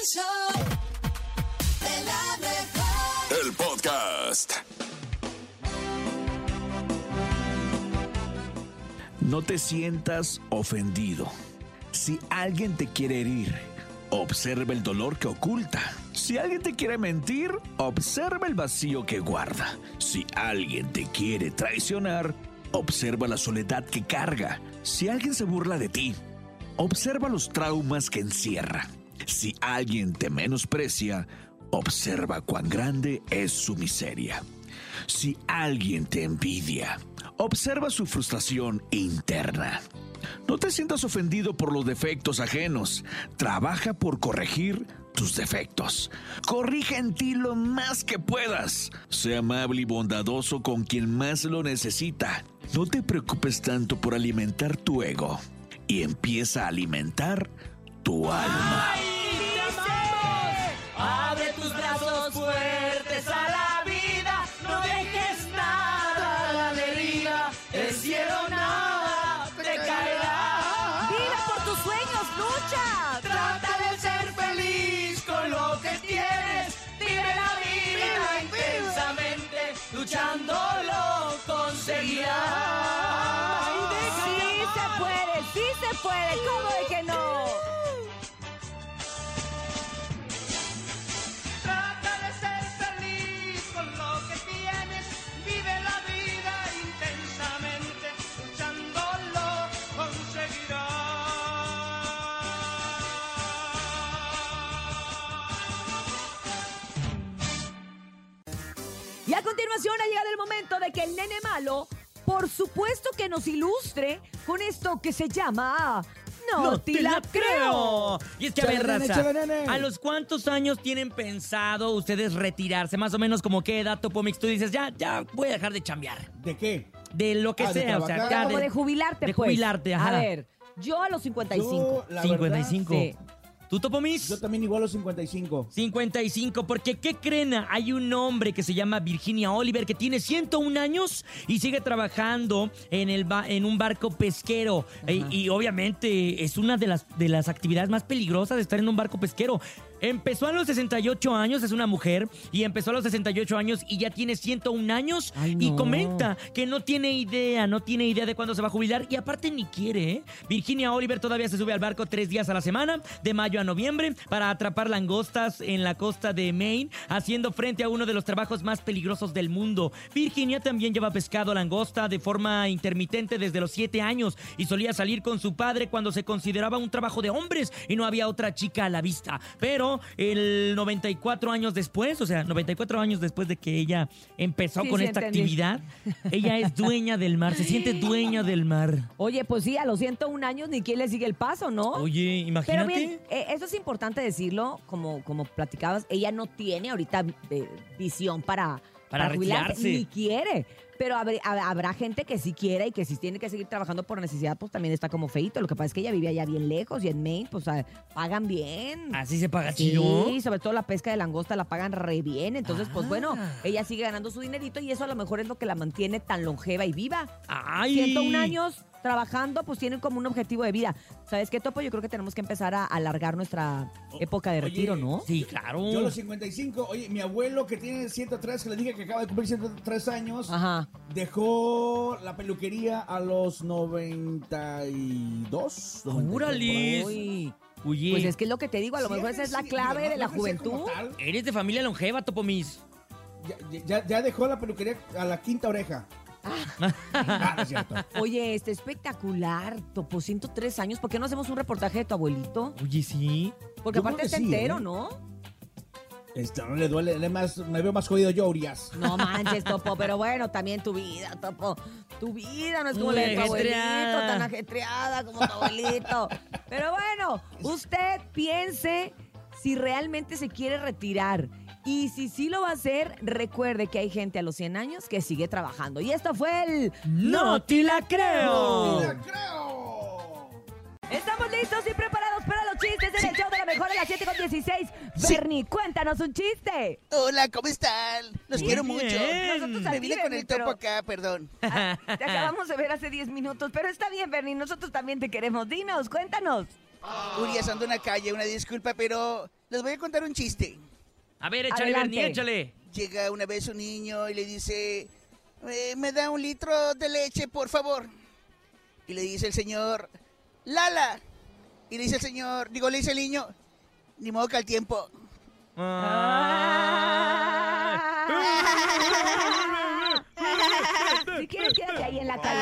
El show de la mejor. El podcast. No te sientas ofendido. Si alguien te quiere herir, observa el dolor que oculta. Si alguien te quiere mentir, observa el vacío que guarda. Si alguien te quiere traicionar, observa la soledad que carga. Si alguien se burla de ti, observa los traumas que encierra. Si alguien te menosprecia, observa cuán grande es su miseria. Si alguien te envidia, observa su frustración interna. No te sientas ofendido por los defectos ajenos. Trabaja por corregir tus defectos. Corrige en ti lo más que puedas. Sé amable y bondadoso con quien más lo necesita. No te preocupes tanto por alimentar tu ego y empieza a alimentar tu alma. Abre tus brazos fuertes a la vida, no dejes nada a la deriva. El cielo nada te caerá. ¡Vive por tus sueños! ¡Lucha! Trata de ser feliz con lo que tienes. Vive la vida intensamente, luchando lo conseguirás. ¡Sí se puede! ¡Sí se puede! ¿Cómo continuación ha llegado el momento de que el nene malo, por supuesto que nos ilustre con esto que se llama... No, te la creo. Y es que, a ver, raza. ¿a los cuántos años tienen pensado ustedes retirarse? Más o menos como qué edad, Topomix, tú dices, ya, ya voy a dejar de chambear. ¿De qué? De lo que Ah, de sea, o sea, ya Como de jubilarte, de pues. jubilarte, ajá. A ver, yo a los 55. Yo, la 55. Sí. ¿Tú, Topomis? Yo también igual a los 55. 55, porque ¿qué creen? Hay un hombre que se llama Virginia Oliver que tiene 101 años y sigue trabajando en, el ba- en un barco pesquero. E- y obviamente es una de las, de las actividades más peligrosas de estar en un barco pesquero. Empezó a los 68 años, es una mujer, y empezó a los 68 años y ya tiene 101 años Ay, y comenta que no tiene idea, no tiene idea de cuándo se va a jubilar y aparte ni quiere. ¿eh? Virginia Oliver todavía se sube al barco tres días a la semana, de mayo a noviembre, para atrapar langostas en la costa de Maine, haciendo frente a uno de los trabajos más peligrosos del mundo. Virginia también lleva pescado langosta de forma intermitente desde los siete años y solía salir con su padre cuando se consideraba un trabajo de hombres y no había otra chica a la vista. Pero el 94 años después, o sea, 94 años después de que ella empezó Sí, con sí, esta entendí. actividad, ella es dueña del mar, se siente dueña del mar. Oye, pues sí, a los 101 años ni quién le sigue el paso, ¿no? Oye, Pero imagínate. bien, eh, eso es importante decirlo, como, como platicabas, ella no tiene ahorita eh, visión para, Para jubilarse, retirarse. ni quiere. Pero habrá, habrá gente que sí quiere y que si tiene que seguir trabajando por necesidad, pues también está como feito. Lo que pasa es que ella vive allá bien lejos y en Maine, pues pagan bien. Así se paga Sí, chido. sobre todo la pesca de langosta la pagan re bien. Entonces, pues bueno, Ah. ella sigue ganando su dinerito y eso a lo mejor es lo que la mantiene tan longeva y viva. Ay. 101 años trabajando, pues tienen como un objetivo de vida. ¿Sabes qué, Topo? Yo creo que tenemos que empezar a alargar nuestra época de oye, retiro, ¿no? Sí, claro. Yo a los 55. Oye, mi abuelo que tiene 103, que le dije que acaba de cumplir 103 años, Ajá. dejó la peluquería a los 92. 93, ¡Órale! Oye, pues es que es lo que te digo, a lo Sí, mejor esa es la clave de la juventud. eres de familia longeva, Topomis. Ya, ya- ya dejó la peluquería a la quinta oreja. Ah, no es cierto. Oye, este espectacular, Topo, 103 años. ¿Por qué no hacemos un reportaje de tu abuelito? Oye, sí. Porque Yo aparte creo que está sí, entero, ¿eh? ¿no? Este, no le duele, le más, me veo más jodido yo, Urias. No manches, Topo, pero bueno, también tu vida, Topo. Tu vida no es como la de tu abuelito, ajetreada. tan ajetreada como tu abuelito. Pero bueno, usted piense si realmente se quiere retirar. Y si sí lo va a hacer, recuerde que hay gente a los 100 años que sigue trabajando. Y esto fue el... ¡No te la creo! ¡La creo! Estamos listos y preparados para los chistes en el show de la mejor a las 7 con 16. Bernie, cuéntanos un chiste. Hola, ¿cómo están? Los quiero bien. mucho. Nosotros Me vine con Bernie, el topo pero acá, perdón. Te acabamos de ver hace 10 minutos, pero está bien, Bernie. Nosotros también te queremos. Dinos, cuéntanos. Urias ando en la calle, una disculpa, pero les voy a contar un chiste. A ver, échale, Adelante. Bernie, échale. Llega una vez un niño y le dice, "Eh, me da un litro de leche, por favor. Y le dice el señor, Lala. Y le dice el señor, digo, le dice el niño, ni modo que al tiempo. Si quieres, quédate ahí en la calle.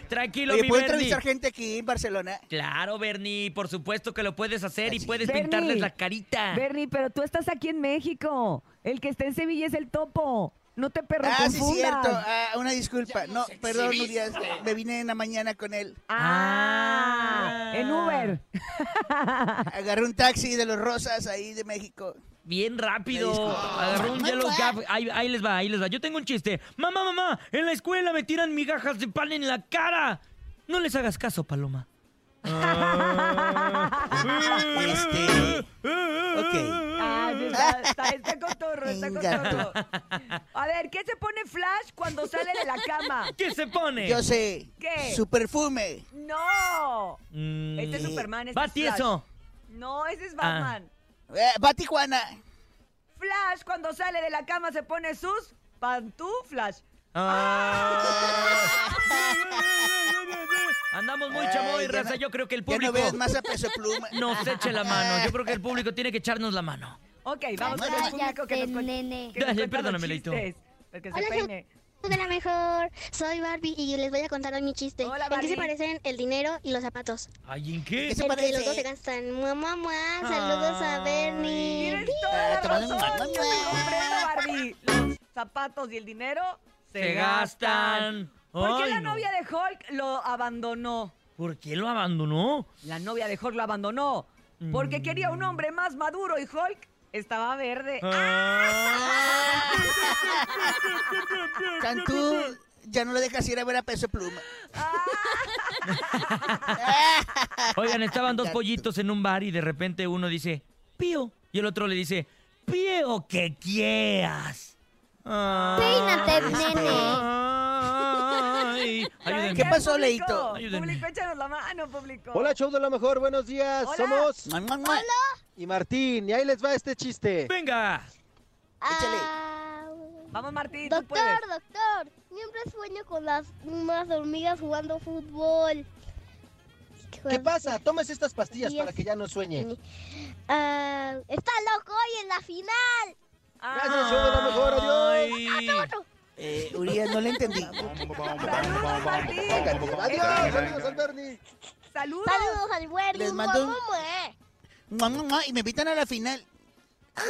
Tranquilo, Oye, mi ¿puedo Bernie. entrevistar gente aquí en Barcelona? Claro, Bernie, por supuesto que lo puedes hacer y puedes Bernie. pintarles la carita. Bernie, pero tú estás aquí en México. El que está en Sevilla es el topo. No te perro Ah, sí, cierto. Ah, una disculpa. No, perdón, Urias. Me vine en la mañana con él. Ah, Ah. en Uber. Agarré un taxi de los Rosas ahí de México. Bien rápido. Agarró un. Yellow Cab. Ahí, ahí les va, ahí les va. Yo tengo un chiste. Mamá, mamá, en la escuela me tiran migajas de pan en la cara. No les hagas caso, Paloma. Este. Ok. Ah, sí, está, está, está cotorro, está cotorro. A ver, ¿qué se pone Flash cuando sale de la cama? ¿Qué se pone? Yo sé. ¿Qué? Su perfume. No. Mm, Este es Superman, este Va es Flash. tieso. No, ese es Ah. Batman. Eh, va a Tijuana. Flash cuando sale de la cama se pone sus pantuflas. Ah. Andamos muy chamoy, raza. no- Yo creo que el Ya no público ves más a peso pluma. nos eche la mano. Yo creo que el público tiene que echarnos la mano. Ok, vamos con el público que nos, nene. que nos Dale, perdóname, Leito. chistes. El que se Hola, peine. De la mejor. Soy Barbie y les voy a contar hoy mi chiste. Hola, ¿En qué se parecen el dinero y los zapatos? Ay, ¿en qué? ¿Qué se parece? los dos se gastan. Mamá, mamá. Saludos a Bernie. Tienes toda la razón. Barbie. Los zapatos y el dinero se, Se gastan. ¿Por qué Ay, la no. novia de Hulk lo abandonó? ¿Por qué lo abandonó? La novia de Hulk lo abandonó porque Mm. quería un hombre más maduro y Hulk estaba verde. Ah. Cantú ya no le dejas ir a ver a peso pluma. Oigan, estaban dos pollitos en un bar y de repente uno dice, pío. Y el otro le dice, pío que quieras. Peínate, nene. Ayúdenme. ¿Qué pasó? Leito? Ayúdenme. Público, échanos la mano, público. Hola, show de la mejor, buenos días. Hola. Somos mua. y Martín, y ahí les va este chiste. Venga. Échale. Ah, Vamos, Martín, tú doctor, puedes. doctor. Siempre sueño con las unas hormigas jugando fútbol. ¿Qué pasa? Tomes estas pastillas para que ya no sueñe. Ah, está loco hoy en la final. Gracias, show de la mejor, adiós. Ay. Eh, Urias, no le entendí. Saludos, Martín. Adiós, saludos al Bernie. Saludos. Saludos al Bernie. Les mando un- Y me invitan a la final.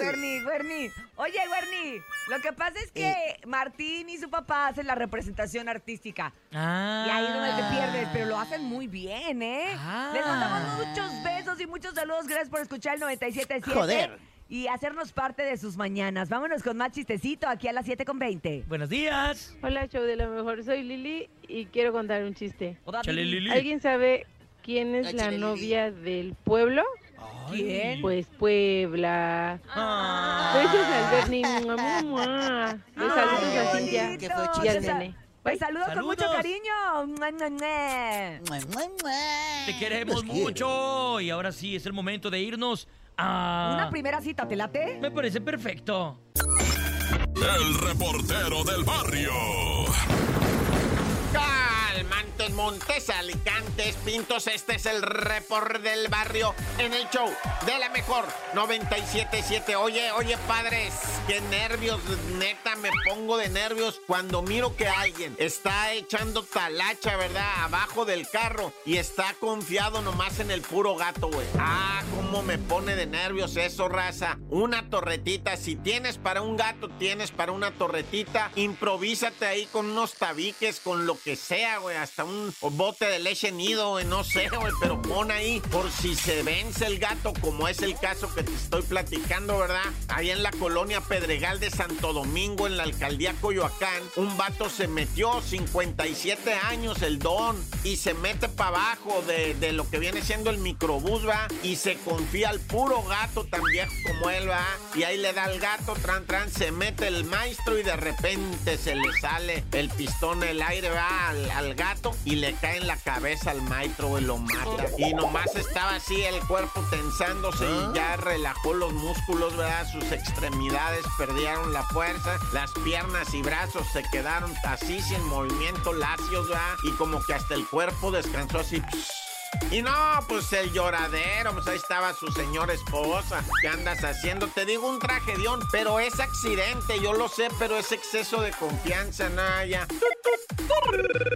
Werny, Werny. Oye, Werny, lo que pasa es que Eh. Martín y su papá hacen la representación artística. Ah. Y ahí es donde te pierdes, pero lo hacen muy bien, ¿eh? Ah. Les mandamos muchos besos y muchos saludos. Gracias por escuchar el 97.7. Joder. Y hacernos parte de sus mañanas. Vámonos con más chistecito aquí a las 7.20. Buenos días. Hola, show de lo mejor. Soy Lili y quiero contar un chiste. Hola, Chale, Lili. Lili. ¿Alguien sabe quién es la Lili. novia del pueblo? ¿Quién? Pues Puebla. Ah. Besos al Bernie. Saludos a qué Cintia y al nene. Pues saludos con mucho cariño. Te queremos Los quiero. mucho. Y ahora sí, es el momento de irnos a... Una primera cita, ¿te late? Me parece perfecto. El reportero del barrio. Calmantes, Montes, Alicantes, Pintos, este es el report del barrio en el show de la mejor 977. Oye, oye, padres, qué nervios, neta, me pongo de nervios cuando miro que alguien está echando talacha, ¿verdad? Abajo del carro y está confiado nomás en el puro gato, güey. Ah, cómo me pone de nervios eso, raza. Una torretita, si tienes para un gato, tienes para una torretita, improvísate ahí con unos tabiques, con lo que sea, güey, hasta un bote de leche nido, güey, no sé, pero pon ahí por si se vence el gato, como es el caso que te estoy platicando, ¿verdad? Ahí en la colonia Pedregal de Santo Domingo, en la alcaldía Coyoacán, un vato se metió, 57 años el don, y se mete para abajo de, de lo que viene siendo el microbús, va, y se confía al puro gato tan viejo como él, va, y ahí le da al gato, tran, tran, se mete el maestro y de repente se le sale el pistón el aire, va, al, al gato, y le cae en la cabeza al maestro y lo mata. Y nomás estaba así el cuerpo tensándose y ya relajó los músculos, ¿verdad? Sus extremidades perdieron la fuerza, las piernas y brazos se quedaron así sin movimiento, lacios, ¿verdad? Y como que hasta el cuerpo descansó así. Y no, pues el lloradero, pues ahí estaba su señora esposa. ¿Qué andas haciendo? Te digo un tragedión, pero es accidente, yo lo sé, pero es exceso de confianza, Naya.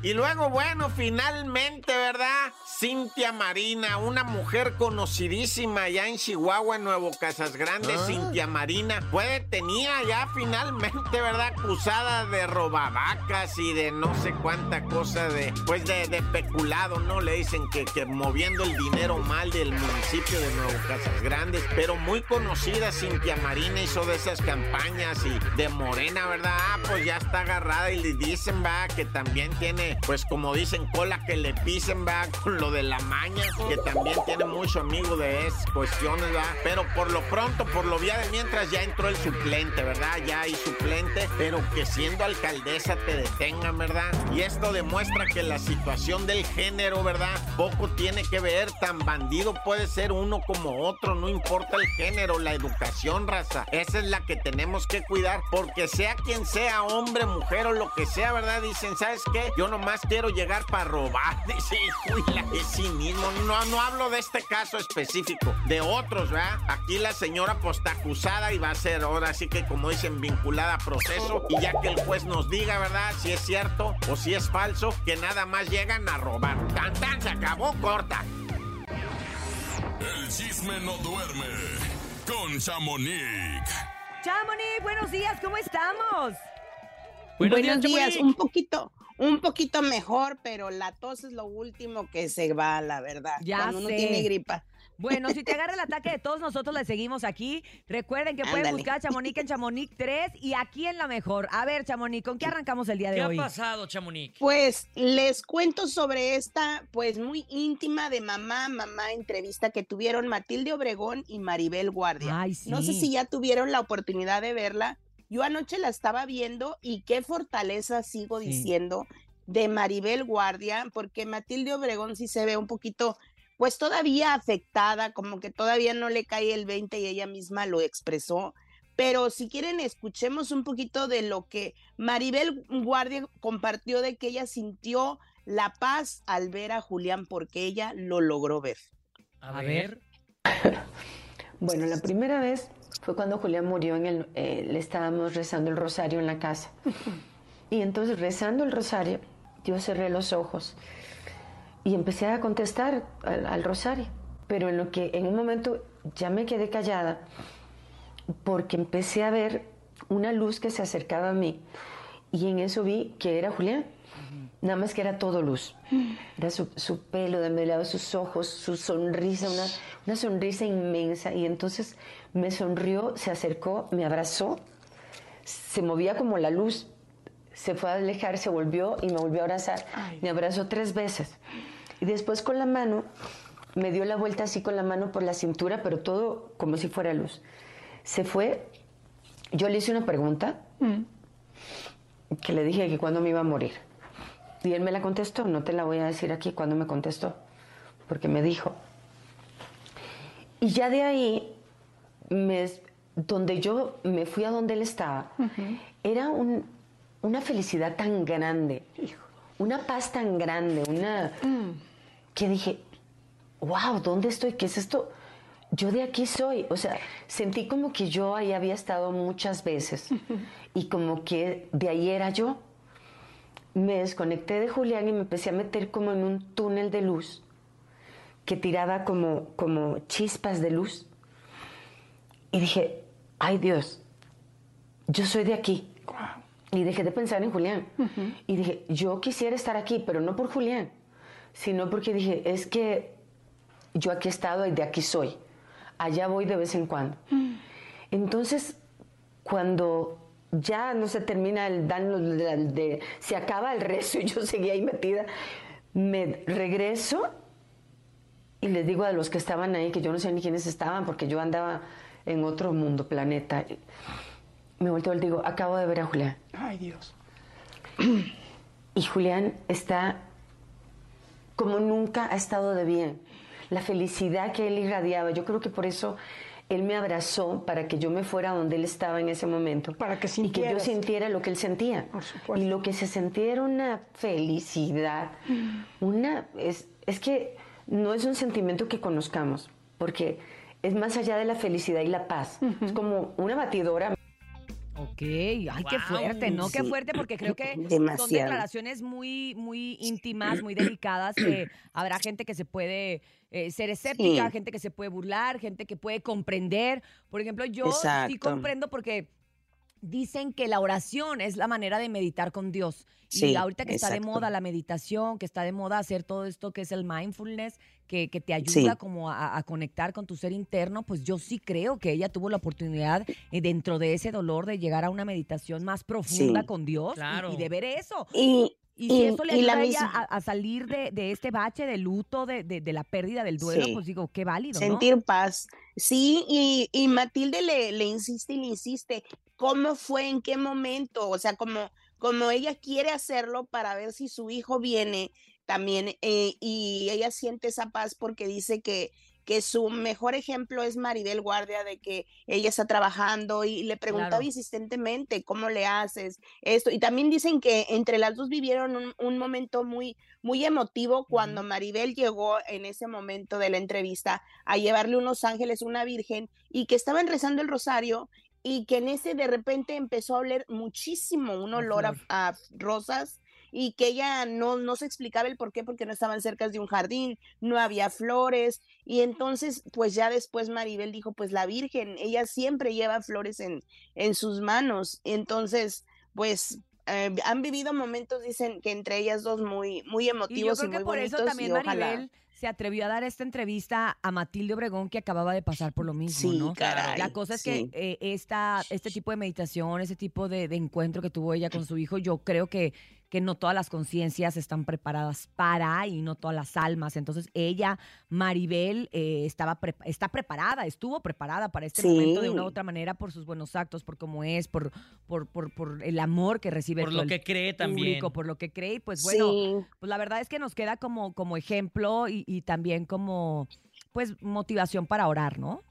Y luego, bueno, finalmente, ¿verdad? Cintia Marina, una mujer conocidísima allá en Chihuahua, en Nuevo Casas Grandes, Cintia Marina, fue detenida ya finalmente, ¿verdad? Acusada de robavacas y de no sé cuánta cosa de, pues de, de peculado, ¿no? Le dicen que, que moviendo el dinero mal del municipio de Nuevo Casas Grandes, pero muy conocida Cintia Marina hizo de esas campañas y de Morena, ¿verdad? Ah, pues ya está agarrada y le dicen, va, que también tiene, pues como dicen, cola que le pisen, va, con lo de la maña, que también tiene mucho amigo de esas cuestiones, va. Pero por lo pronto, por lo vía de mientras, ya entró el suplente, ¿verdad? Ya hay suplente, pero que siendo alcaldesa te detengan, ¿verdad? Y esto demuestra que la situación del género, ¿verdad? Poco tiene que ver, tan bandido puede ser uno como otro, no importa el género, la educación, raza. Esa es la que tenemos que cuidar, porque sea quien sea, hombre, mujer o lo que sea, ¿verdad? Dicen, ¿sabes qué? Yo nomás quiero llegar para robar. Dice, la es sí mismo. No, no hablo de este caso específico, de otros, ¿verdad? Aquí la señora pues acusada y va a ser ahora sí que, como dicen, vinculada a proceso. Y ya que el juez nos diga, ¿verdad? Si es cierto o si es falso, que nada más llegan a robar. Tan, tan, se acabó, corta. El chisme no duerme con Chamonix. Chamonix, buenos días, ¿cómo estamos? Buenos Buenos días, un poquito, un poquito mejor, pero la tos es lo último que se va, la verdad. Ya Cuando uno sé. tiene gripa. Bueno, si te agarra el ataque de todos nosotros le seguimos aquí. Recuerden que pueden Ándale. buscar a Chamonix en Chamonix 3 y aquí en la mejor. A ver, Chamonix, ¿con qué arrancamos el día de ¿Qué ha hoy? pasado, Chamonix? Pues les cuento sobre esta, pues muy íntima de mamá, mamá entrevista que tuvieron Matilde Obregón y Maribel Guardia. Ay, sí. No sé si ya tuvieron la oportunidad de verla. Yo anoche la estaba viendo y qué fortaleza sigo Sí. diciendo de Maribel Guardia, porque Matilde Obregón sí se ve un poquito, pues todavía afectada, como que todavía no le cae el 20 y ella misma lo expresó. Pero si quieren, escuchemos un poquito de lo que Maribel Guardia compartió de que ella sintió la paz al ver a Julián porque ella lo logró ver. A ver. Bueno, la primera vez fue cuando Julián murió, en el, eh, le estábamos rezando el rosario en la casa. Y entonces rezando el rosario, yo cerré los ojos y empecé a contestar al, al rosario. Pero en lo que en un momento ya me quedé callada porque empecé a ver una luz que se acercaba a mí y en eso vi que era Julián. Nada más que era todo luz. Era su, su pelo de lado, sus ojos, su sonrisa, una, una sonrisa inmensa. Y entonces me sonrió, se acercó, me abrazó, se movía como la luz. Se fue a alejar, se volvió y me volvió a abrazar. Me abrazó tres veces. Y después con la mano, me dio la vuelta así con la mano por la cintura, pero todo como si fuera luz. Se fue. Yo le hice una pregunta que le dije que cuándo me iba a morir. Y él me la contestó, no te la voy a decir aquí cuándo me contestó, porque me dijo. Y ya de ahí, me, donde yo me fui a donde él estaba, era un- una felicidad tan grande, una paz tan grande, una que dije, wow, ¿dónde estoy? ¿Qué es esto? Yo de aquí soy. O sea, sentí como que yo ahí había estado muchas veces y como que de ahí era yo. Me desconecté de Julián y me empecé a meter como en un túnel de luz que tiraba como, como chispas de luz. Y dije, ay Dios, yo soy de aquí. Y dejé de pensar en Julián. Y dije, yo quisiera estar aquí, pero no por Julián, sino porque dije, es que yo aquí he estado y de aquí soy. Allá voy de vez en cuando. Entonces, cuando ya no se termina el dan de, de- se acaba el rezo y yo seguía ahí metida, me regreso y les digo a los que estaban ahí que yo no sé ni quiénes estaban porque yo andaba en otro mundo, planeta. Me volteo y digo, acabo de ver a Julián. Ay, Dios. Y Julián está como nunca ha estado de bien. La felicidad que él irradiaba, yo creo que por eso él me abrazó para que yo me fuera donde él estaba en ese momento. Para que Y que yo sintieras. sintiera lo que él sentía. Y lo que se sentía era una felicidad. Una, es, es que no es un sentimiento que conozcamos, porque es más allá de la felicidad y la paz. Es como una batidora. Ok, ay, qué fuerte, ¿no? Qué Sí. fuerte, porque creo que son Demasiado. declaraciones muy, muy íntimas, muy delicadas, que habrá gente que se puede eh, ser escéptica, Sí. gente que se puede burlar, gente que puede comprender. Por ejemplo, yo sí comprendo porque dicen que la oración es la manera de meditar con Dios. y Sí, ahorita que está de moda la meditación, que está de moda hacer todo esto que es el mindfulness, que, que te ayuda Sí. como a, a conectar con tu ser interno, pues yo sí creo que ella tuvo la oportunidad eh, dentro de ese dolor de llegar a una meditación más profunda Sí. con Dios y- Claro. y, de ver eso. Y, Y si y- eso le y ayuda a ella misma- a, a salir de, de este bache de luto, de, de- de la pérdida del duelo, Sí. pues digo, qué válido, ¿no? Sentir paz. Sí, y, y Matilde le, le insiste y le insiste, ¿cómo fue? ¿En qué momento? O sea, como, como ella quiere hacerlo para ver si su hijo viene también eh, y ella siente esa paz porque dice que, que su mejor ejemplo es Maribel Guardia, de que ella está trabajando y le preguntaba Claro. insistentemente, ¿cómo le haces esto? Y también dicen que entre las dos vivieron un, un momento muy, muy emotivo cuando Maribel llegó en ese momento de la entrevista a llevarle unos ángeles, una virgen, y que estaban rezando el rosario y que en ese de repente empezó a oler muchísimo un olor a, a rosas y que ella no, no se explicaba el por qué, porque no estaban cerca de un jardín, no había flores, y entonces pues ya después Maribel dijo, pues la Virgen, ella siempre lleva flores en, en sus manos, entonces pues eh, han vivido momentos, dicen que entre ellas dos muy, muy Y yo emotivos y, creo que muy por bonitos, eso también y ojalá- se atrevió a dar esta entrevista a Matilde Obregón que acababa de pasar por lo mismo, Sí, ¿no? caray, La cosa es sí. que eh, esta, este tipo de meditación, ese tipo de, de encuentro que tuvo ella con su hijo, yo creo que, que no todas las conciencias están preparadas para y no todas las almas. Entonces ella, Maribel, eh, estaba pre- está preparada, estuvo preparada para este Sí. momento de una u otra manera por sus buenos actos, por cómo es, por, por, por, por el amor que recibe Por lo que cree también. público, por lo que cree. Y pues bueno, Sí. pues la verdad es que nos queda como, como ejemplo y, y también como pues motivación para orar, ¿no?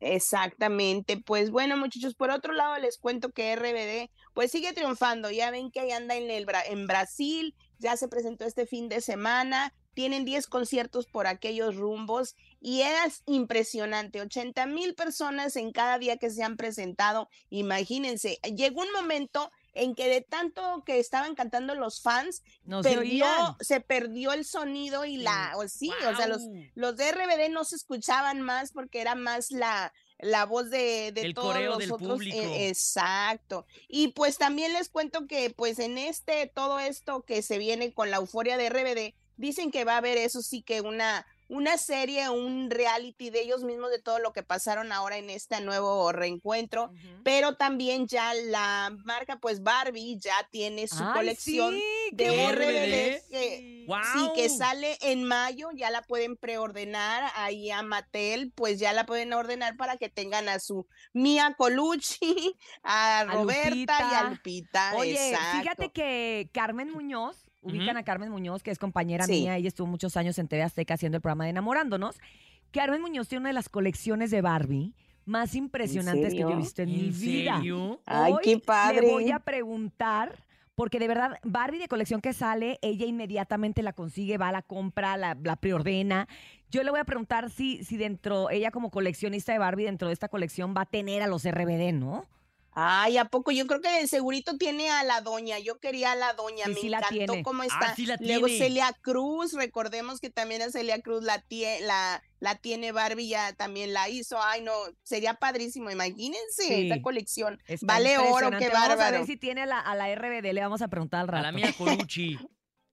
Exactamente, pues bueno muchachos, por otro lado les cuento que RBD pues sigue triunfando, ya ven que ahí anda en, el, en Brasil, ya se presentó este fin de semana, tienen 10 conciertos por aquellos rumbos y es impresionante, 80 mil personas en cada día que se han presentado, imagínense, llegó un momento en que de tanto que estaban cantando los fans, No se perdió, oían. se perdió el sonido y la, o sí, o sea, los, los de RBD no se escuchaban más porque era más la, la voz de, de El todos coreo los del otros. público. eh, exacto. Y pues también les cuento que pues en este, todo esto que se viene con la euforia de RBD, dicen que va a haber eso sí que una, una serie, un reality de ellos mismos de todo lo que pasaron ahora en este nuevo reencuentro, pero también ya la marca pues Barbie ya tiene su Ay, colección sí, de RBD que, sí, que sale en mayo, ya la pueden preordenar ahí a Mattel, pues ya la pueden ordenar para que tengan a su Mia Colucci, a Roberta y a Lupita. Oye, exacto. fíjate que Carmen Muñoz, ubican a Carmen Muñoz, que es compañera Sí. mía, ella estuvo muchos años en TV Azteca haciendo el programa de Enamorándonos. Carmen Muñoz tiene una de las colecciones de Barbie más impresionantes que yo he visto en, mi ¿En vida. serio? Ay, Hoy qué padre. Le voy a preguntar, porque de verdad, Barbie de colección que sale, ella inmediatamente la consigue, va a la compra, la, la preordena. Yo le voy a preguntar si, si dentro, ella como coleccionista de Barbie, dentro de esta colección va a tener a los RBD, ¿no? Ay, ¿a poco? Yo creo que de segurito tiene a la doña. Yo quería a la doña. Sí, Me sí la encantó tiene. cómo Ah, está. sí la Luego tiene. Celia Cruz, recordemos que también a Celia Cruz la, tie- la, la tiene Barbie, ya también la hizo. Ay, no, sería padrísimo. Imagínense Sí. esta colección. Está vale oro, qué Vamos a bárbaro. ver si tiene a la, a la RBD, le vamos a preguntar al A rato. la mía Colucci.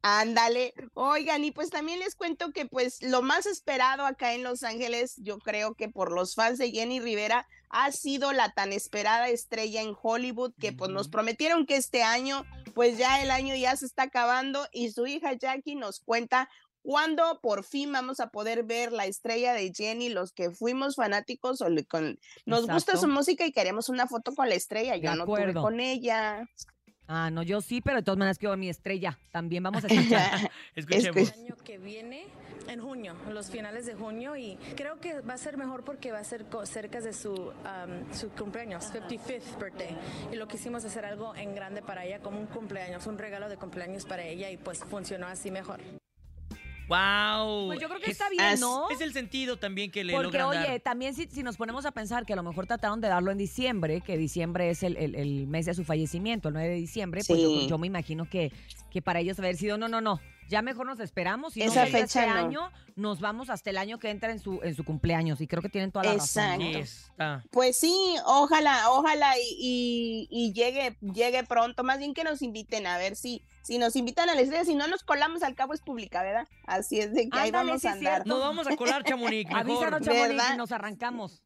Ándale, oigan, y pues también les cuento que pues lo más esperado acá en Los Ángeles, yo creo que por los fans de Jenny Rivera, ha sido la tan esperada estrella en Hollywood, que pues nos prometieron que este año, pues ya el año ya se está acabando y su hija Jackie nos cuenta cuándo por fin vamos a poder ver la estrella de Jenny, los que fuimos fanáticos o le- con, nos gusta su música y queremos una foto con la estrella, yo no tuve acuerdo. con ella. Ah, no, yo sí, pero de todas maneras quiero mi estrella. También vamos a escuchar. Escuchemos. El año que viene, en junio, los finales de junio, y creo que va a ser mejor porque va a ser cerca de su, um, su cumpleaños, 55th birthday. Y lo quisimos hacer algo en grande para ella, como un cumpleaños, un regalo de cumpleaños para ella, y pues funcionó así mejor. ¡Wow! Pues yo creo que está bien, ¿no? Es el sentido también que le Porque, logran oye, dar. también si, si nos ponemos a pensar que a lo mejor trataron de darlo en diciembre, que diciembre es el, el- el mes de su fallecimiento, el 9 de diciembre, pues yo, Sí. yo me imagino que, que para ellos haber sido, no, no, no, ya mejor nos esperamos y Esa este fecha no. año, nos vamos hasta el año que entra en su, en su cumpleaños y creo que tienen toda la razón. ¿no? Exacto. Está. Pues sí, ojalá, ojalá y, y- y llegue, llegue pronto. Más bien que nos inviten a ver si, si nos invitan a la estrella, si no nos colamos al cabo es pública, ¿verdad? Así es de que ahí Ándale, vamos sí a andar. cierto. Nos vamos a colar, Chamonix, mejor. Avísanos, y nos arrancamos.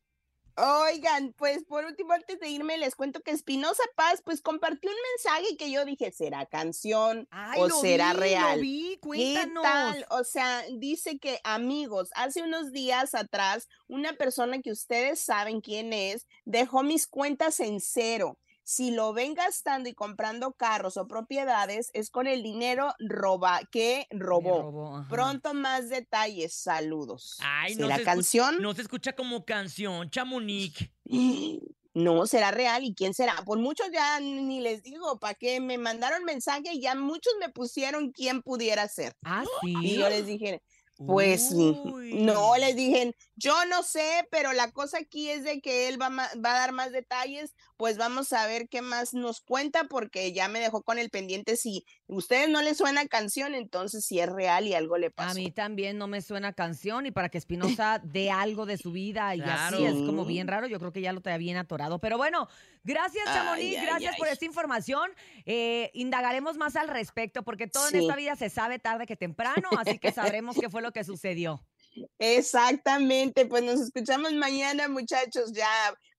Oigan, pues por último, antes de irme, les cuento que Espinosa Paz, pues compartió un mensaje que yo dije, ¿será canción Ay, o lo será vi, lo real? vi, ¿Qué cuéntanos. tal? O sea, dice que amigos, hace unos días atrás, una persona que ustedes saben quién es, dejó mis cuentas en cero. Si lo ven gastando y comprando carros o propiedades, es con el dinero roba que robó. Pronto más detalles. Saludos. Ay, no ¿Será se escu- canción? No se escucha como canción, Chamonix. No, será real. ¿Y quién será? Por muchos ya ni les digo, ¿para qué? Me mandaron mensaje y ya muchos me pusieron quién pudiera ser. Ah, sí. Y yo les dije, pues no, les dije, yo no sé, pero la cosa aquí es de que él va, a dar más detalles, pues vamos a ver qué más nos cuenta, porque ya me dejó con el pendiente. Si ustedes no les suena canción, entonces si es real y algo le pasó. A mí también no me suena canción y para que Espinosa dé algo de su vida y así Claro. es como bien raro, yo creo que ya lo traía bien atorado. Pero bueno, gracias Chamonix, ay, gracias por ay. esta información. Eh, indagaremos más al respecto porque todo en Sí. esta vida se sabe tarde que temprano, así que sabremos qué fue lo que sucedió. Exactamente, pues nos escuchamos mañana, muchachos, ya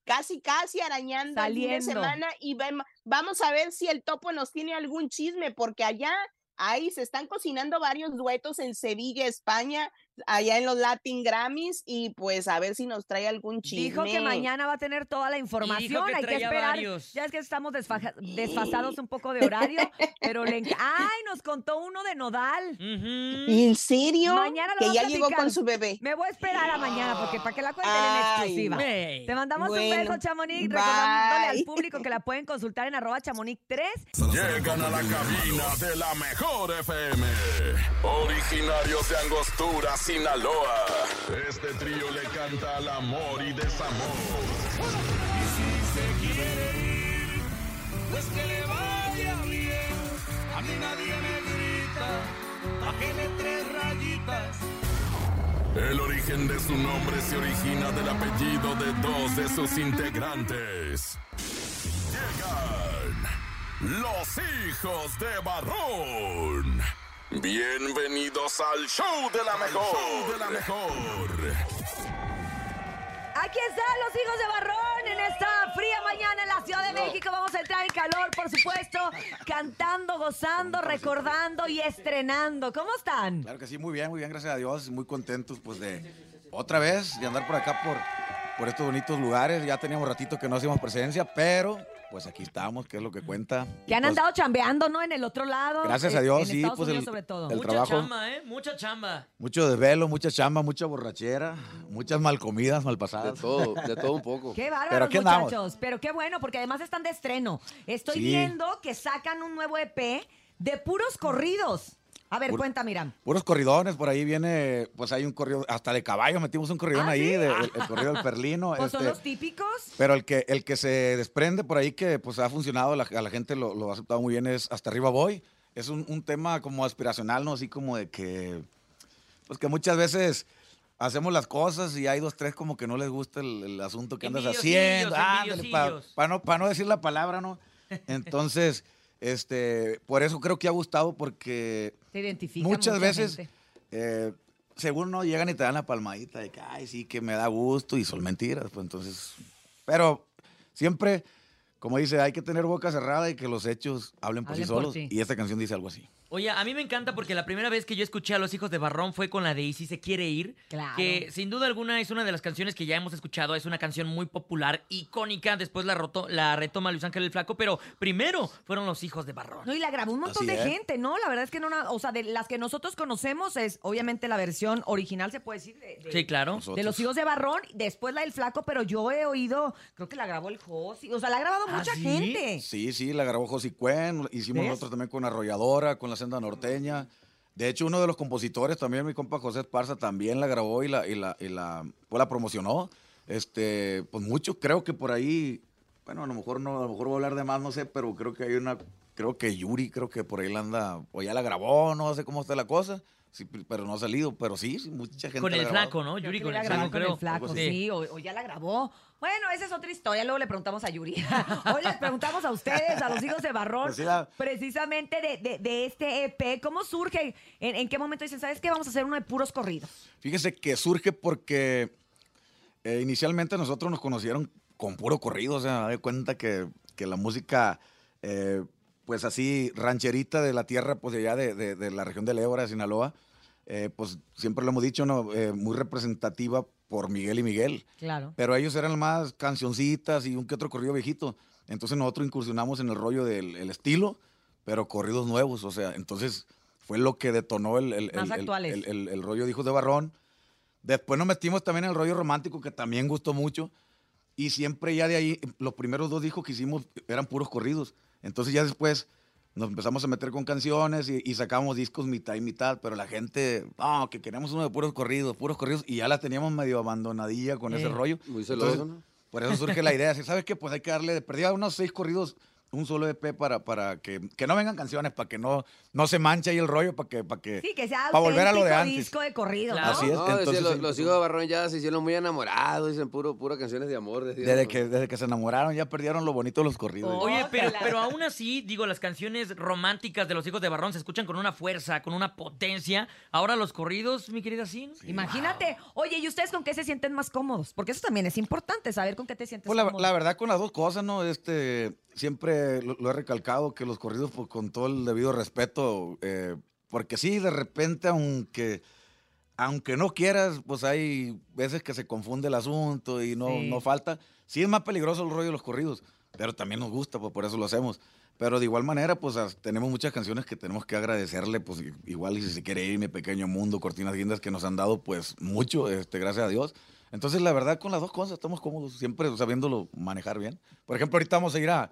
casi, casi arañando el fin de semana y vam- vamos a ver si el topo nos tiene algún chisme, porque allá, ahí se están cocinando varios duetos en Sevilla, España, allá en los Latin Grammys, y pues a ver si nos trae algún chisme. Dijo que mañana va a tener toda la información, que hay que esperar. varios. Ya es que estamos desfaja- desfasados un poco de horario, pero le ¡Ay! Nos contó uno de Nodal. ¿En serio? Mañana lo que ya llegó con su bebé. Me voy a esperar a mañana porque para que la cuenten en exclusiva. Te mandamos un beso, Chamonix, recordándole al público que la pueden consultar en arroba chamonix 3. Llegan a la cabina de la mejor FM. Originarios de Angostura, Sinaloa. Este trío le canta al amor y desamor. Y si se quiere ir, pues que le vaya bien. A mí nadie me grita, bájele tres rayitas. El origen de su nombre se origina del apellido de dos de sus integrantes. Llegan los hijos de Barrón. Bienvenidos al show de la mejor. de la mejor. Aquí están los hijos de Barrón en esta fría mañana en la Ciudad de México. Vamos a entrar en calor, por supuesto, cantando, gozando, recordando y estrenando. ¿Cómo están? Claro que sí, muy bien, muy bien, gracias a Dios. Muy contentos, pues, de otra vez de andar por acá, por, por estos bonitos lugares. Ya teníamos ratito que no hacíamos presencia, pero pues aquí estamos, que es lo que cuenta. Que han Pues, andado chambeando, ¿no? En el otro lado. Gracias a eh, Dios, en sí, Estados pues, Unidos el- sobre todo. el Mucha trabajo. chamba, ¿eh? Mucha chamba. Mucho desvelo, mucha chamba, mucha borrachera, muchas mal comidas, mal pasadas. De todo, de todo un poco. Qué Pero bárbaros, aquí andamos. muchachos. Pero qué bueno, porque además están de estreno. Estoy Sí. viendo que sacan un nuevo EP de puros corridos. A ver, cuenta, Miram. Puros corridones, por ahí viene, pues hay un corrido, hasta de caballo metimos un corridón ¿Ah, ahí, sí? de- el, el corrido del Perlino. Pues son este, los típicos. Pero el que, el que se desprende por ahí que pues ha funcionado, la- a la gente lo, lo ha aceptado muy bien, es Hasta arriba voy. Es un, un tema como aspiracional, ¿no? Así como de que, pues que muchas veces hacemos las cosas y hay dos, tres como que no les gusta el, el asunto que andas haciendo. Ándale, Para no, pa no decir la palabra, ¿no? Entonces, este, por eso creo que ha gustado porque Se identifican muchas mucha veces, eh, según no llegan y te dan la palmadita de que, ay, sí, que me da gusto y son mentiras, pues entonces, pero siempre, como dice, hay que tener boca cerrada y que los hechos hablen por Hablen sí por solos. sí. Y esta canción dice algo así. Oye, a mí me encanta porque la primera vez que yo escuché a los hijos de Barrón fue con la de Y si se quiere ir. Claro. Que sin duda alguna es una de las canciones que ya hemos escuchado. Es una canción muy popular, icónica. Después la, roto- la retoma Luis Ángel el Flaco. Pero primero fueron los hijos de Barrón. No, y la grabó un montón Así de es. gente, ¿no? La verdad es que no, o sea, de las que nosotros conocemos es obviamente la versión original, se puede decir, de, de- Sí, claro. de los hijos de Barrón, después la del Flaco, pero yo he oído, creo que la grabó el Josi, o sea, la ha grabado ¿Ah, mucha gente. Sí, sí, la grabó José Cuen, hicimos ¿Ves? nosotros también con Arrolladora, con la Senda Norteña. De hecho, uno de los compositores, también mi compa José Esparza, también la grabó y la, y la, y la, pues la promocionó. Este, pues mucho, creo que por ahí, bueno, a lo mejor no, a lo mejor voy a hablar de más, no sé, pero creo que hay una, creo que Yuri, creo que por ahí la anda, o ya la grabó, no sé cómo está la cosa, sí, pero no ha salido, pero sí, sí, mucha gente Con la el grabado. Flaco, ¿no? Yuri con el la grabó Flaco, con creo. el Flaco, sí, o ya la grabó. Bueno, esa es otra historia, luego le preguntamos a Yuri. Hoy les preguntamos a ustedes, a los hijos de Barrón, Pues sí, la- precisamente de, de- de este EP, ¿cómo surge? ¿En, en qué momento dicen, sabes qué? Vamos a hacer uno de puros corridos. Fíjese que surge porque eh, inicialmente nosotros nos conocieron con puro corrido, o sea, de cuenta que, que la música, eh, pues así, rancherita de la tierra, pues de allá de, de- de la región de Lébora, de Sinaloa, eh, pues siempre lo hemos dicho, ¿no? Eh, muy representativa por Miguel y Miguel. Claro. Pero ellos eran más cancioncitas y un que otro corrido viejito. Entonces nosotros incursionamos en el rollo del el estilo, pero corridos nuevos. O sea, entonces fue lo que detonó el, el, Más el- el- actuales. el- el- el rollo de Hijos de Barrón. Después nos metimos también en el rollo romántico, que también gustó mucho. Y siempre ya de ahí, los primeros dos discos que hicimos eran puros corridos. Entonces ya después nos empezamos a meter con canciones y, y sacábamos discos mitad y mitad, pero la gente, no, que queremos uno de puros corridos, puros corridos, y ya la teníamos medio abandonadilla con ese Eh. rollo. Muy celoso, Entonces, ¿no? Por eso surge la idea, ¿sabes qué? Pues hay que darle de perdida unos seis corridos, un solo EP para, para que, que no vengan canciones, para que no, no se manche ahí el rollo, para que, para que Sí, que sea para volver a lo de antes. disco de corrido, ¿no? Así es, No, decía, entonces, los, sí. los hijos de Barrón ya se hicieron muy enamorados, dicen puro, pura canciones de amor. decían. Desde que, desde que se enamoraron ya perdieron lo bonito de los corridos. Oye, pero, pero aún así, digo, las canciones románticas de los hijos de Barrón se escuchan con una fuerza, con una potencia. Ahora los corridos, mi querida Sin. Imagínate. Oye, ¿y ustedes con qué se sienten más cómodos? Porque eso también es importante, saber con qué te sientes Pues la, cómodo. la verdad con las dos cosas, ¿no? Este, siempre lo, lo he recalcado que los corridos, pues, con todo el debido respeto, eh, porque sí, de repente, aunque, aunque no quieras, pues hay veces que se confunde el asunto y no, Sí. no falta. Sí es más peligroso el rollo de los corridos, pero también nos gusta, pues por eso lo hacemos. Pero de igual manera, pues tenemos muchas canciones que tenemos que agradecerle, pues igual y si se quiere ir, mi pequeño mundo, Cortinas Guindas, que nos han dado pues mucho, este, gracias a Dios. Entonces, la verdad, con las dos cosas estamos cómodos, siempre sabiéndolo manejar bien. Por ejemplo, ahorita vamos a ir a,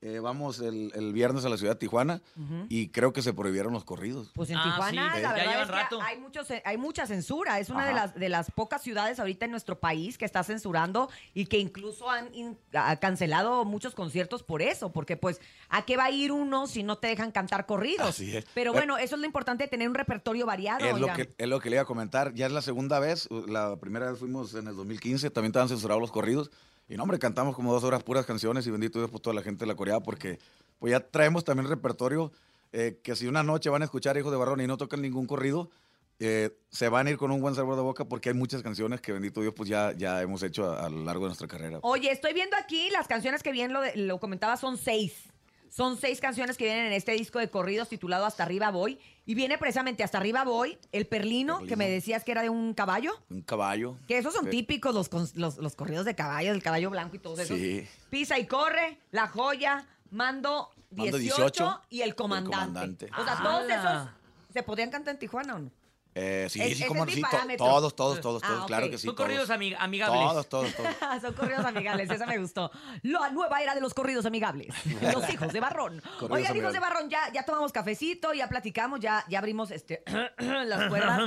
eh, vamos el, el viernes a la ciudad de Tijuana y creo que se prohibieron los corridos. Pues en Ah, Tijuana, sí, la ya verdad llevan es que rato. hay, muchos, hay mucha censura. Es una de las, de las pocas ciudades ahorita en nuestro país que está censurando y que incluso han in- ha cancelado muchos conciertos por eso. Porque, pues, ¿a qué va a ir uno si no te dejan cantar corridos? Así es. Pero bueno, eso es lo importante, tener un repertorio variado. Es lo, que, es lo que le iba a comentar. Ya es la segunda vez. La primera vez fuimos en el 2015. También estaban censurados los corridos. Y no, hombre, cantamos como dos horas puras canciones. Y bendito Dios por toda la gente de la coreada. Porque pues ya traemos también repertorio. eh, que si una noche van a escuchar Hijos de Barrón y no tocan ningún corrido, eh, se van a ir con un buen sabor de boca. Porque hay muchas canciones que bendito Dios pues ya, ya hemos hecho a, lo largo de nuestra carrera. Oye, estoy viendo aquí las canciones que bien lo comentaba, son seis. Son seis canciones que vienen en este disco de corridos titulado Hasta arriba voy. Y viene precisamente Hasta arriba voy, El Perlino, que me decías que era de un caballo. Un caballo. Que esos son Sí. típicos, los, los, los corridos de caballo, el caballo blanco y todos esos. Sí. Pisa y corre, La Joya, Mando 18, Mando 18, y El Comandante. Comandante. O sea, Ah. todos esos se podrían cantar en Tijuana o no. Eh, sí, Es- sí, como sí, todos, todos, todos, Ah, todos, claro que sí. Son todos. corridos ami- amigables. Todos, todos, todos. Son corridos amigables, esa me gustó. La nueva era de los corridos amigables. Los hijos de Barrón. Corridos Oigan, hijos de Barrón, ya, ya tomamos cafecito, ya platicamos, ya, ya abrimos este, las cuerdas.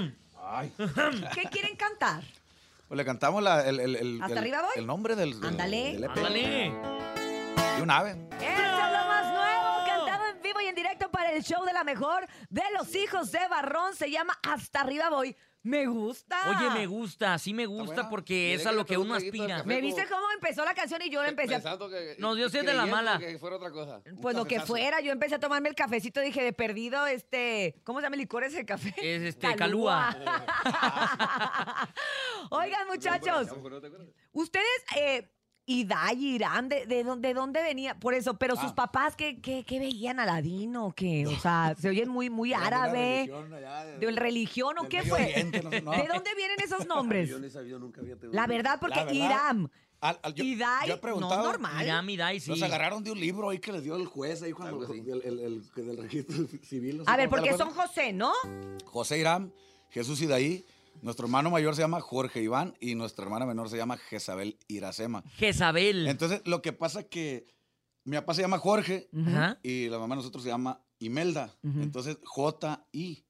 ¿Qué quieren cantar? Pues le cantamos la- el, el- el- ¿Hasta el- arriba voy? el nombre del, Ándale. del EP. Ándale. Y un ave. Eso es lo más nuevo, cantado en vivo y en directo el show de la mejor de los hijos de Barrón. Se llama Hasta arriba voy. Me gusta. Oye, me gusta, sí me gusta porque es a lo que uno aspira. ¿Me viste cómo empezó la canción y yo la empecé a... Pensando que, No, yo sé de la mala. Que fuera otra cosa. Pues lo que fuera, yo empecé a tomarme el cafecito, dije, de perdido, este, ¿cómo se llama el licor ese café? Es este, calúa. Oigan, muchachos, ustedes, eh, Iday, Irán, ¿de, de, dónde- de dónde venía? Por eso, pero sus Ah. papás, ¿qué, qué, qué veían? ¿Aladino o qué? O sea, se oyen muy, muy árabe. religión allá de- ¿De religión o qué fue? Oriente, no sé, no. ¿De dónde vienen esos nombres? Yo no he sabido nunca, fíjate. La verdad, porque La verdad, Irán. Al- al- yo, Iday, yo he preguntado. no normal. Irán, Iday, sí. Nos agarraron de un libro ahí que les dio el juez ahí cuando Algo así. el, el, el- registro civil. no A ver, porque son. José, ¿no? José Irán, Jesús Idaí, nuestro hermano mayor se llama Jorge Iván y nuestra hermana menor se llama Jezabel Iracema. Jezabel. Entonces, lo que pasa que mi papá se llama Jorge Ajá. y la mamá de nosotros se llama Imelda. Ujú. Entonces, J-I.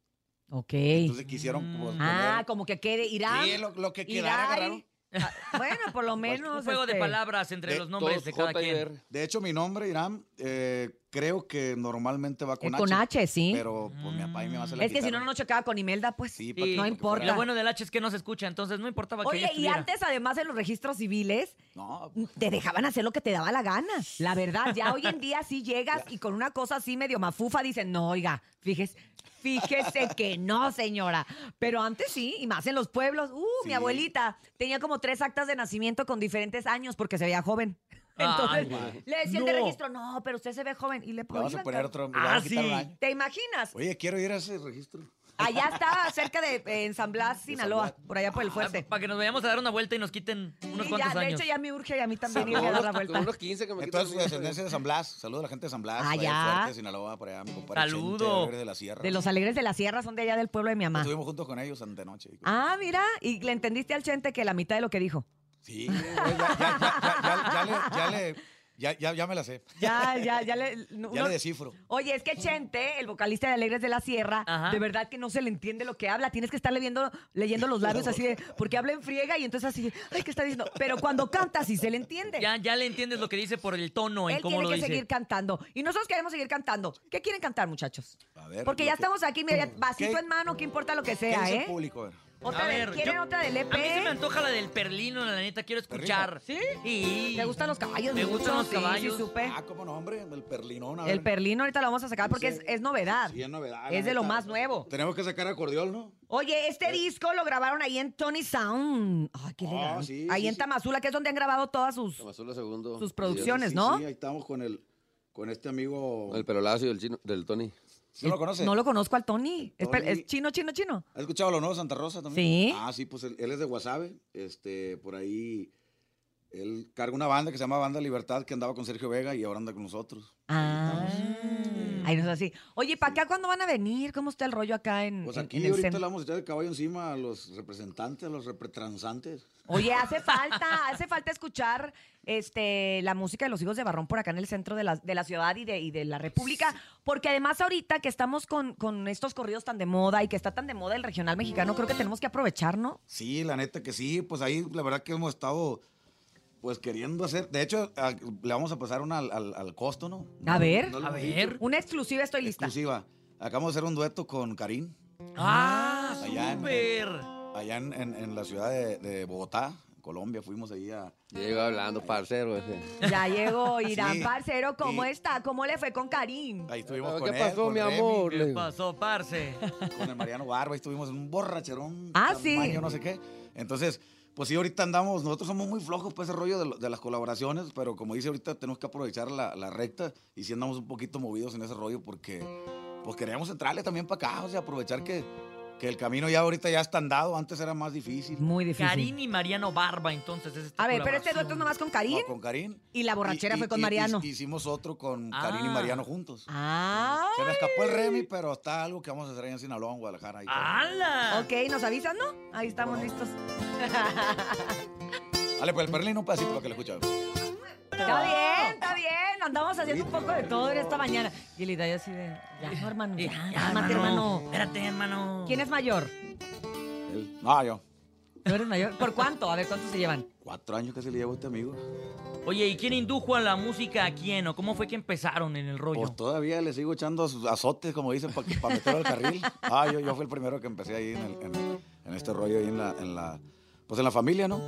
Ok. Entonces quisieron como Ah, poner- como que quede Irán. Sí, lo, lo que quedara agarraron. Ah, Bueno, por lo menos. Un juego de este, palabras entre de los nombres todos de cada J y quien. R. De hecho, mi nombre, Irán, eh, creo que normalmente va con H. con H, sí. Pero pues mi papá y mi mamá se la es que si no, quitaron. no nos chocaba con Imelda, pues. Sí, no importa. fuera- Lo bueno del H es que no se escucha, entonces no importaba que Oye, ella y estuviera. antes, además en los registros civiles, No, te dejaban hacer lo que te daba la gana. La verdad, ya hoy en día sí llegas y con una cosa así medio mafufa dicen, no, oiga, fíjese, fíjese que no, señora. Pero antes sí, y más en los pueblos. Uh, mi Sí. abuelita tenía como tres actas de nacimiento con diferentes años porque se veía joven. Entonces, Ay, le decía el de no. registro, no, pero usted se ve joven. Y le le vamos prohíban, a poner cabrón. otro. le vamos a Ah, quitar un sí. año. ¿Te imaginas? Oye, quiero ir a ese registro. Allá está, cerca de eh, en San Blas, Sinaloa, por allá por el fuerte. Para que nos vayamos a dar una vuelta y nos quiten unos Sí, cuantos ya, de años. hecho, ya me urge y a mí también irme a dar la vuelta. unos 15 que me Entonces, quitan su descendencia de San Blas. Saludos a la gente de San Blas. Ah, allá ya. de Fuerte, Sinaloa, por allá, mi compadre. Saludo. Chente, Alegre de la Sierra. De los alegres de la sierra son de allá del pueblo de mi mamá. Estuvimos juntos con ellos antenoche. Ah, mira, y le entendiste al Chente que la mitad de lo que dijo. Sí, ya, ya, ya, le, me la sé. Ya, ya, ya le. Ya le descifro. Oye, es que Chente, el vocalista de Alegres de la Sierra, Ajá. de verdad que no se le entiende lo que habla. Tienes que estar leyendo, leyendo los labios así de, porque habla en friega y entonces así, ay, ¿qué está diciendo? Pero cuando canta sí se le entiende. Ya, ya le entiendes lo que dice por el tono en Él cómo tiene lo que dice. seguir cantando. Y nosotros queremos seguir cantando. ¿Qué quieren cantar, muchachos? A ver. Porque ya que- estamos aquí, mira, vasito ¿Qué- en mano, ¿qué importa lo que ¿Qué sea, el eh? público? A ver. Otra A de- ver, ¿Quieren yo- otra del EP? A mí se me antoja la del perlino, la neta, quiero escuchar. ¿Sí? Sí. ¿Te gustan los caballos? Me gustan los Sí, caballos. Sí, supe. Ah, cómo no, hombre, el perlinón. a ver. El perlino ahorita lo vamos a sacar porque es, es novedad. Sí, es novedad. Es de lo más nuevo. Tenemos que sacar acordeón, ¿no? Oye, este disco lo grabaron ahí en Tony Sound. Ay, qué Ah, legal. sí, ahí sí, en sí. Tamazula, que es donde han grabado todas sus... Tamazula segundo. Sus producciones. Sí, ¿no? Sí, ahí estamos con el, con este amigo. El pelo lacio del, chino, del Tony. ¿Sí lo conoce? No lo conozco al Tony. Es, pe- Tony. es chino, chino, chino. ¿Has escuchado lo nuevo de Santa Rosa también? Sí. Ah, sí, pues él, él es de Guasave. Este, por ahí. Él carga una banda que se llama Banda Libertad que andaba con Sergio Vega y ahora anda con nosotros. Ah. Ay, no es así. Oye, ¿para acá cuándo van a venir? ¿Cómo está el rollo acá en, Pues aquí en el ahorita centro? le vamos a echar el caballo encima a los representantes, a los repretransantes. Oye, hace falta, hace falta escuchar este, la música de los hijos de Barrón por acá en el centro de la, de la ciudad y de, y de la República, porque además ahorita que estamos con, con estos corridos tan de moda y que está tan de moda el regional mexicano, creo que tenemos que aprovechar, ¿no? Sí, la neta que sí, pues ahí la verdad que hemos estado pues queriendo hacer, de hecho a- le vamos a pasar una al, al- al costo, ¿no? A No- ver, no a ver. dicho. Una exclusiva, estoy lista. Exclusiva. Acabamos de hacer un dueto con Karim, ¡Ah, Allá en- súper! allá en, en- en la ciudad de, de Bogotá, Colombia, fuimos ahí a... Llega hablando, parcero ese. Ya llegó Irán, Sí. parcero, ¿cómo Y- está? ¿Cómo le fue con Karim? Ahí estuvimos ¿Qué con él, pasó, con mi Remy, amor? ¿Qué Le- pasó, parce? con el Mariano Barba, ahí estuvimos en un borracherón. Ah, sí. no sé qué. Entonces, pues sí, ahorita andamos, nosotros somos muy flojos para ese rollo de, las colaboraciones, pero como dice ahorita, tenemos que aprovechar la, recta y sí andamos un poquito movidos en ese rollo porque pues queríamos entrarle también para acá, o sea, aprovechar que, que el camino ya ahorita ya está andado, antes era más difícil. Muy difícil. Karim y Mariano Barba, entonces. es esta A ver, pero este dueto es nomás con Karim No, con Karim. y la borrachera Y- fue y- con y- Mariano. y- hicimos otro con Karim y Ah. Mariano juntos. Ah, Se me escapó el Remy, pero está algo que vamos a hacer allá en Sinaloa, en Guadalajara. ahí. ¡Hala! ok, ¿nos avisan, no? Ahí estamos listos. Dale, pues el perlín un pedacito para que lo escuchen. Está bien, está bien. Andamos haciendo un poco de todo en esta mañana. Y el Hidaya así de, ya, no, hermano, ya, Ya, cálmate, hermano. Espérate, hermano. ¿Quién es mayor? Él- No, yo. ¿Tú eres mayor? ¿Por cuánto? A ver, ¿cuántos se llevan? Cuatro años que se le llevó a este amigo. Oye, ¿y quién indujo a la música a quién? ¿O cómo fue que empezaron en el rollo? Pues todavía le sigo echando sus azotes, como dicen, para meterlo al carril. Ah, yo, yo fui el primero que empecé ahí en, el- en- en este rollo, ahí en la, en la, pues en la familia, ¿no?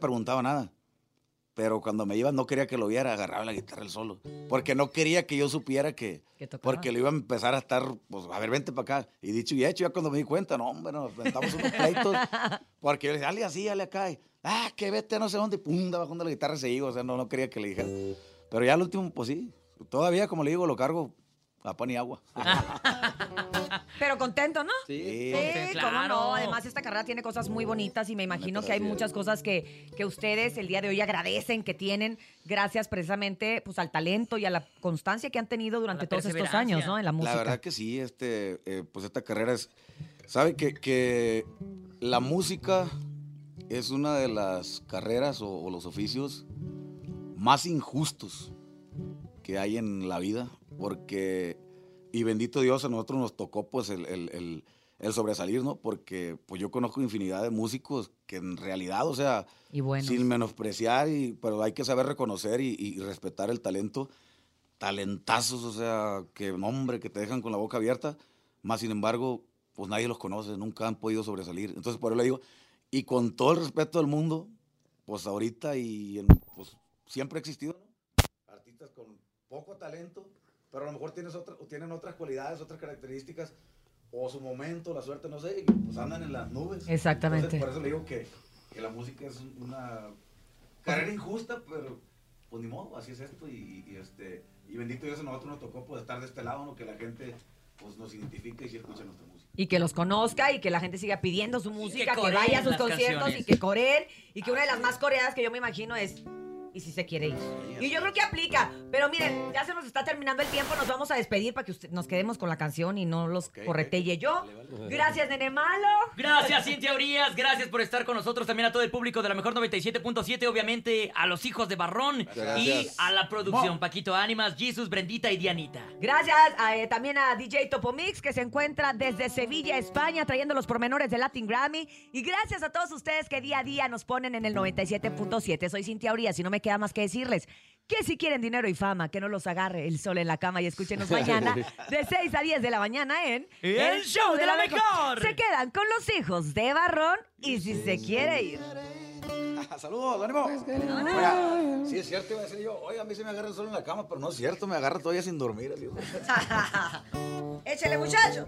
Preguntaba nada. Pero cuando me iba no quería que lo viera, agarraba la guitarra él solo. Porque no quería que yo supiera que... Porque le iba a empezar a estar, pues, a ver, vente para acá. Y dicho y hecho, ya cuando me di cuenta, no, hombre, nos aventamos unos pleitos. Porque yo le decía, dale así, dale acá. Y, ah, que vete no sé dónde. Y pum, bajando la guitarra se iba. O sea, no, no quería que le dijera. Pero ya al último, pues sí. Todavía, como le digo, lo cargo a pan y agua. Pero contento, ¿no? Sí. Sí, cómo no. Además, esta carrera tiene cosas muy bonitas y me imagino que hay muchas cosas que, que ustedes el día de hoy agradecen, que tienen, gracias precisamente pues, al talento y a la constancia que han tenido durante todos estos años, ¿no? En la música. La verdad que sí, este, eh, pues esta carrera es, sabe que, que la música es una de las carreras o, o los oficios más injustos que hay en la vida, porque, y bendito Dios, a nosotros nos tocó pues el, el- el- el sobresalir, ¿no? Porque pues yo conozco infinidad de músicos que en realidad, o sea, Y buenos. sin menospreciar, y, pero hay que saber reconocer y, y respetar el talento, talentazos, o sea, que hombre, que te dejan con la boca abierta, más sin embargo, pues nadie los conoce, nunca han podido sobresalir. Entonces, por eso le digo, y con todo el respeto del mundo, pues ahorita y en- pues siempre ha existido, ¿no? Artistas con poco talento, pero a lo mejor tienes otra, tienen otras cualidades, otras características, o su momento, la suerte, no sé, y pues andan en las nubes. Exactamente. Entonces, por eso le digo que, que la música es una carrera injusta, pero pues ni modo, así es esto, y, y, este, y bendito Dios a nosotros nos tocó pues, estar de este lado, ¿no? que la gente pues nos identifique y sí escuche nuestra música. Y que los conozca y que la gente siga pidiendo su música, que, vaya a sus conciertos canciones. y que coreen. Y que una de las más coreadas que yo me imagino es. Y si se quiere ir. Y yo creo que aplica. Pero miren, ya se nos está terminando el tiempo. Nos vamos a despedir para que usted- nos quedemos con la canción y no los corretelle yo. Gracias, nene malo. Gracias, Cintia Urias. Gracias por estar con nosotros. También a todo el público de la mejor 97.7. Obviamente a los hijos de Barrón. Y Gracias. a la producción. Paquito Ánimas, Jesus, Brendita y Dianita. Gracias eh, también a DJ Topomix, que se encuentra desde Sevilla, España, trayendo los pormenores de Latin Grammy. Y gracias a todos ustedes que día a día nos ponen en el 97.7. Soy Cintia Urias y no me queda más que decirles que si quieren dinero y fama, que no los agarre el sol en la cama y escúchenos mañana de 6 a 10 de la mañana en El Show de la Mejor. Se quedan con los hijos de Barrón y si se quiere ir. Saludos, ánimo. Oiga, sí es cierto, iba a decir yo, oiga, a mí se me agarra el sol en la cama, pero no es cierto, me agarra todavía sin dormir. el hijo. Échale, muchacho.